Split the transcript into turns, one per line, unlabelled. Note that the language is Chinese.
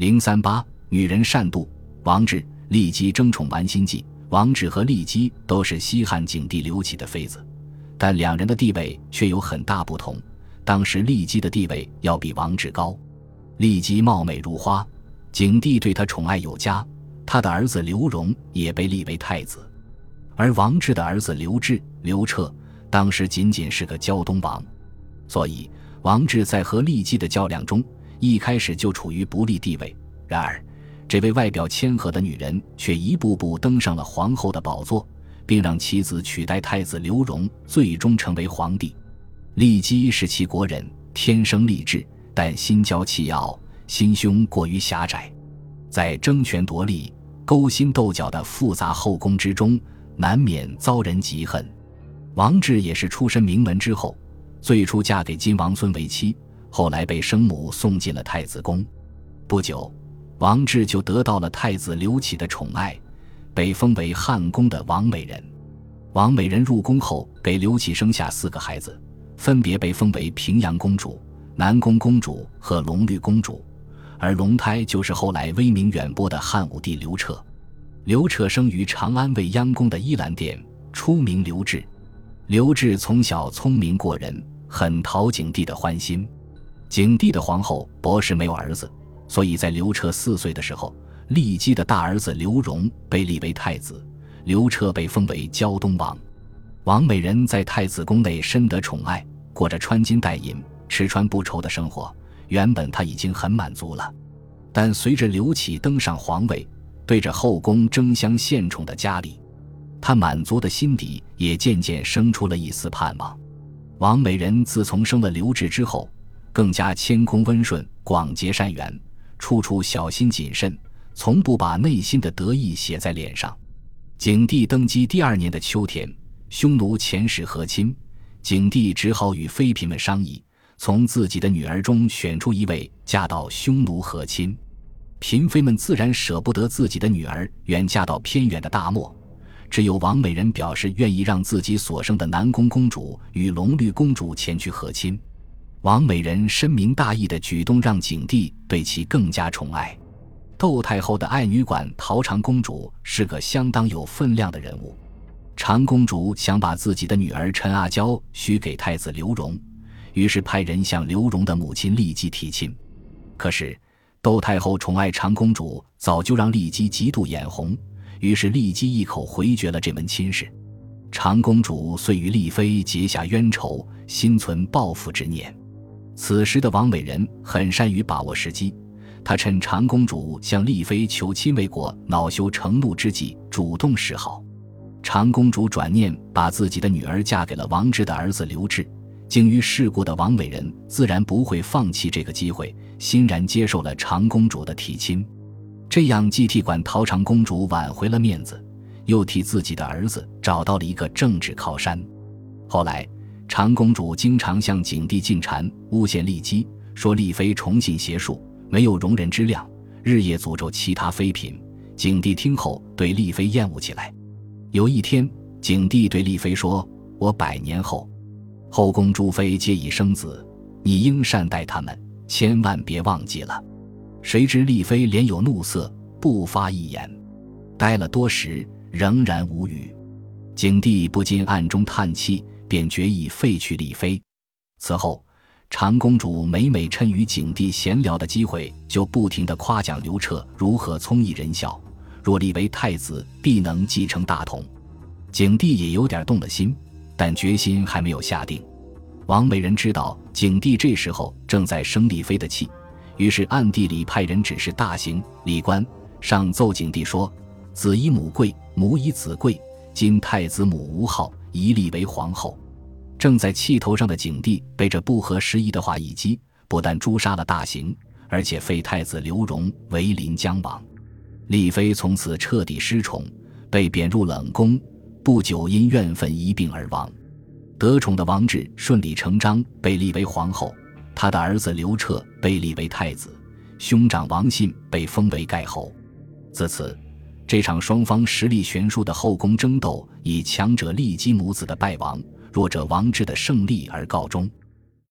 零三八，女人善妒。王志、骊姬争宠玩心计。王志和骊姬都是西汉景帝刘启的妃子，但两人的地位却有很大不同。当时骊姬的地位要比王志高。骊姬貌美如花，景帝对她宠爱有加。他的儿子刘荣也被立为太子，而王志的儿子刘志、刘彻当时仅仅是个胶东王，所以王志在和骊姬的较量中一开始就处于不利地位。然而，这位外表谦和的女人却一步步登上了皇后的宝座，并让妻子取代太子刘荣，最终成为皇帝。骊姬是齐国人，天生丽质，但心娇气傲，心胸过于狭窄，在争权夺利。勾心斗角的复杂后宫之中，难免遭人嫉恨。王志也是出身名门之后，最初嫁给金王孙为妻，后来被生母送进了太子宫。不久，王志就得到了太子刘启的宠爱，被封为汉宫的王美人。王美人入宫后，给刘启生下四个孩子，分别被封为平阳公主、南宫公主和龙绿公主。而龙胎就是后来威名远播的汉武帝刘彻。刘彻生于长安未央宫的依兰殿，初名刘志。刘志从小聪明过人，很讨景帝的欢心。景帝的皇后博氏没有儿子，所以在刘彻四岁的时候，骊姬的大儿子刘荣被立为太子，刘彻被封为胶东王。王美人在太子宫内深得宠爱，过着穿金戴银、吃穿不愁的生活。原本他已经很满足了，但随着刘启登上皇位，对着后宫争相献宠的佳丽，他满足的心底也渐渐生出了一丝盼望。王美人自从生了刘志之后，更加谦恭温顺、广结善缘，处处小心谨慎，从不把内心的得意写在脸上。景帝登基第二年的秋天，匈奴遣使和亲，景帝只好与妃嫔们商议。从自己的女儿中选出一位嫁到匈奴和亲，嫔妃们自然舍不得自己的女儿远嫁到偏远的大漠，只有王美人表示愿意让自己所生的南宫公主与隆虑公主前去和亲。王美人深明大义的举动让景帝对其更加宠爱。窦太后的爱女馆陶长公主是个相当有分量的人物，长公主想把自己的女儿陈阿娇许给太子刘荣。于是派人向刘荣的母亲骊姬提亲，可是窦太后宠爱长公主，早就让骊姬极度眼红，于是骊姬一口回绝了这门亲事。长公主遂与丽妃结下冤仇，心存报复之念。此时的王美人很善于把握时机，她趁长公主向丽妃求亲未果，恼羞成怒之际，主动示好。长公主转念把自己的女儿嫁给了王志的儿子刘志。精于世故的王美人自然不会放弃这个机会，欣然接受了长公主的提亲。这样既替管陶长公主挽回了面子，又替自己的儿子找到了一个政治靠山。后来，长公主经常向景帝进谗，诬陷丽姬，说丽妃崇信邪术，没有容人之量，日夜诅咒其他妃嫔。景帝听后，对丽妃厌恶起来。有一天，景帝对丽妃说：“我百年后。”后宫诸妃皆已生子，你应善待他们，千万别忘记了。谁知丽妃脸有怒色，不发一言。待了多时，仍然无语。景帝不禁暗中叹气，便决意废去丽妃。此后，长公主每每趁与景帝闲聊的机会，就不停地夸奖刘彻如何聪颖仁孝，若立为太子，必能继承大统。景帝也有点动了心。但决心还没有下定。王美人知道景帝这时候正在生丽妃的气，于是暗地里派人指示大行李官上奏景帝说：“子以母贵，母以子贵。今太子母无号，一立为皇后。”正在气头上的景帝被这不合时宜的话一激，不但诛杀了大行，而且废太子刘荣为临江王。丽妃从此彻底失宠，被贬入冷宫。不久，因怨愤一病而亡。得宠的王志顺理成章被立为皇后，他的儿子刘彻被立为太子，兄长王信被封为盖侯。自此，这场双方实力悬殊的后宫争斗以强者利基母子的败亡，弱者王志的胜利而告终。